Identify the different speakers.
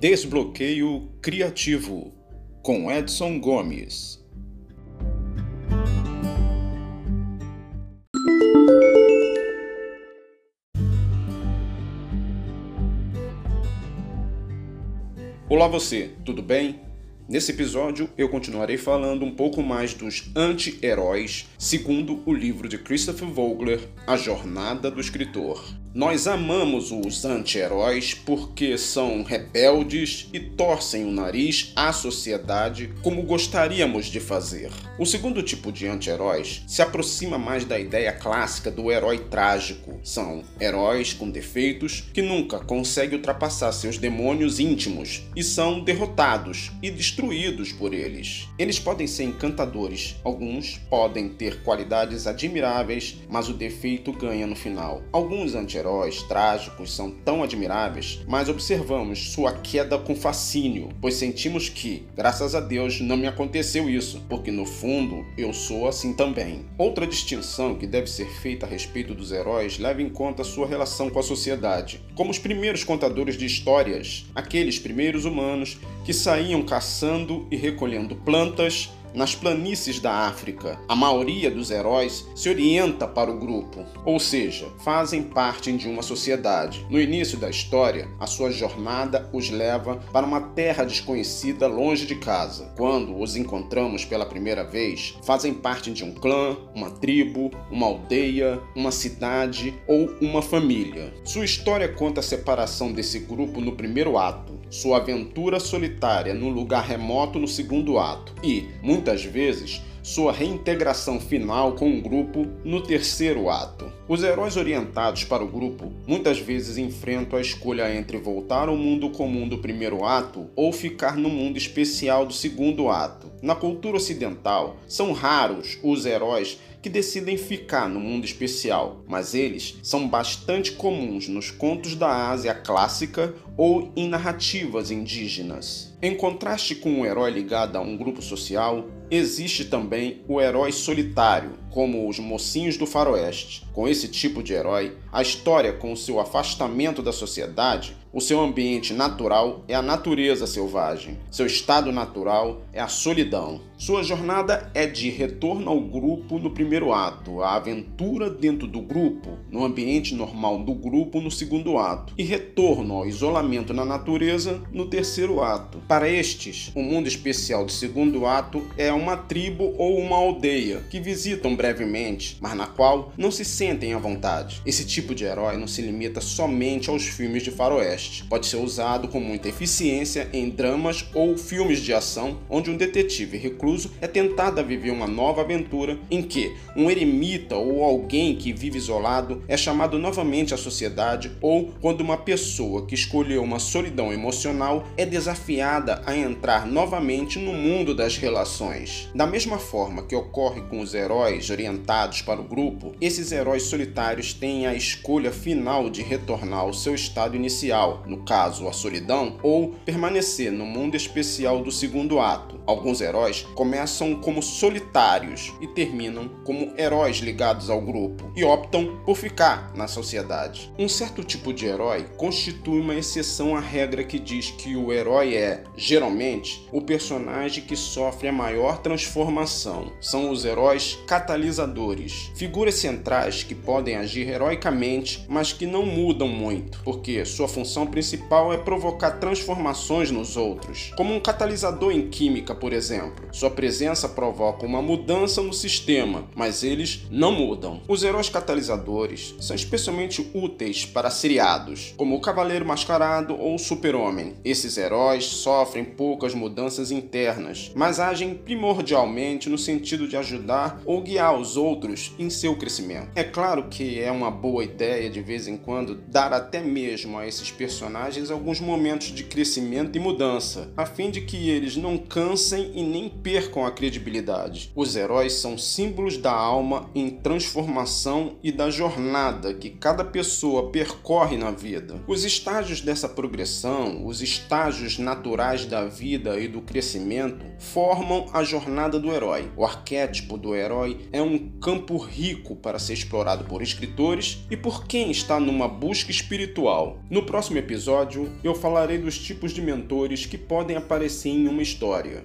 Speaker 1: Desbloqueio Criativo, com Edson Gomes. Olá você, tudo bem? Nesse episódio eu continuarei falando um pouco mais dos anti-heróis, segundo o livro de Christopher Vogler, A Jornada do Escritor. Nós amamos os anti-heróis porque são rebeldes e torcem o nariz à sociedade como gostaríamos de fazer. O segundo tipo de anti-heróis se aproxima mais da ideia clássica do herói trágico. São heróis com defeitos que nunca conseguem ultrapassar seus demônios íntimos e são derrotados e destruídos por eles. Eles podem ser encantadores, alguns podem ter qualidades admiráveis, mas o defeito ganha no final. Alguns anti heróis trágicos são tão admiráveis, mas observamos sua queda com fascínio, pois sentimos que, graças a Deus, não me aconteceu isso, porque no fundo eu sou assim também. Outra distinção que deve ser feita a respeito dos heróis leva em conta sua relação com a sociedade, como os primeiros contadores de histórias, aqueles primeiros humanos que saíam caçando e recolhendo plantas nas planícies da África, a maioria dos heróis se orienta para o grupo, ou seja, fazem parte de uma sociedade. No início da história, a sua jornada os leva para uma terra desconhecida longe de casa. Quando os encontramos pela primeira vez, fazem parte de um clã, uma tribo, uma aldeia, uma cidade ou uma família. Sua história conta a separação desse grupo no primeiro ato, sua aventura solitária num lugar remoto no segundo ato e, muitas vezes, sua reintegração final com o grupo no terceiro ato. Os heróis orientados para o grupo muitas vezes enfrentam a escolha entre voltar ao mundo comum do primeiro ato ou ficar no mundo especial do segundo ato. Na cultura ocidental, são raros os heróis que decidem ficar no mundo especial, mas eles são bastante comuns nos contos da Ásia clássica ou em narrativas indígenas. Em contraste com um herói ligado a um grupo social, existe também o herói solitário, como os mocinhos do faroeste. Com esse tipo de herói, a história com seu afastamento da sociedade o seu ambiente natural é a natureza selvagem. Seu estado natural é a solidão. Sua jornada é de retorno ao grupo no primeiro ato, a aventura dentro do grupo, no ambiente normal do grupo no segundo ato, e retorno ao isolamento na natureza no terceiro ato. Para estes, o mundo especial do segundo ato é uma tribo ou uma aldeia que visitam brevemente, mas na qual não se sentem à vontade. Esse tipo de herói não se limita somente aos filmes de faroeste Pode ser usado com muita eficiência em dramas ou filmes de ação, onde um detetive recluso é tentado a viver uma nova aventura em que um eremita ou alguém que vive isolado é chamado novamente à sociedade, ou quando uma pessoa que escolheu uma solidão emocional é desafiada a entrar novamente no mundo das relações. Da mesma forma que ocorre com os heróis orientados para o grupo, esses heróis solitários têm a escolha final de retornar ao seu estado inicial no caso a solidão, ou permanecer no mundo especial do segundo ato. Alguns heróis começam como solitários e terminam como heróis ligados ao grupo e optam por ficar na sociedade. Um certo tipo de herói constitui uma exceção à regra que diz que o herói é, geralmente, o personagem que sofre a maior transformação. São os heróis catalisadores, figuras centrais que podem agir heroicamente, mas que não mudam muito, porque sua função principal é provocar transformações nos outros, como um catalisador em química, por exemplo. Sua presença provoca uma mudança no sistema, mas eles não mudam. Os heróis catalisadores são especialmente úteis para seriados, como o Cavaleiro Mascarado ou o Super-Homem. Esses heróis sofrem poucas mudanças internas, mas agem primordialmente no sentido de ajudar ou guiar os outros em seu crescimento. É claro que é uma boa ideia de vez em quando dar até mesmo a esses personagens alguns momentos de crescimento e mudança, a fim de que eles não cansem cansem e nem percam a credibilidade. Os heróis são símbolos da alma em transformação e da jornada que cada pessoa percorre na vida. Os estágios dessa progressão, os estágios naturais da vida e do crescimento, formam a jornada do herói. O arquétipo do herói é um campo rico para ser explorado por escritores e por quem está numa busca espiritual. No próximo episódio, eu falarei dos tipos de mentores que podem aparecer em uma história.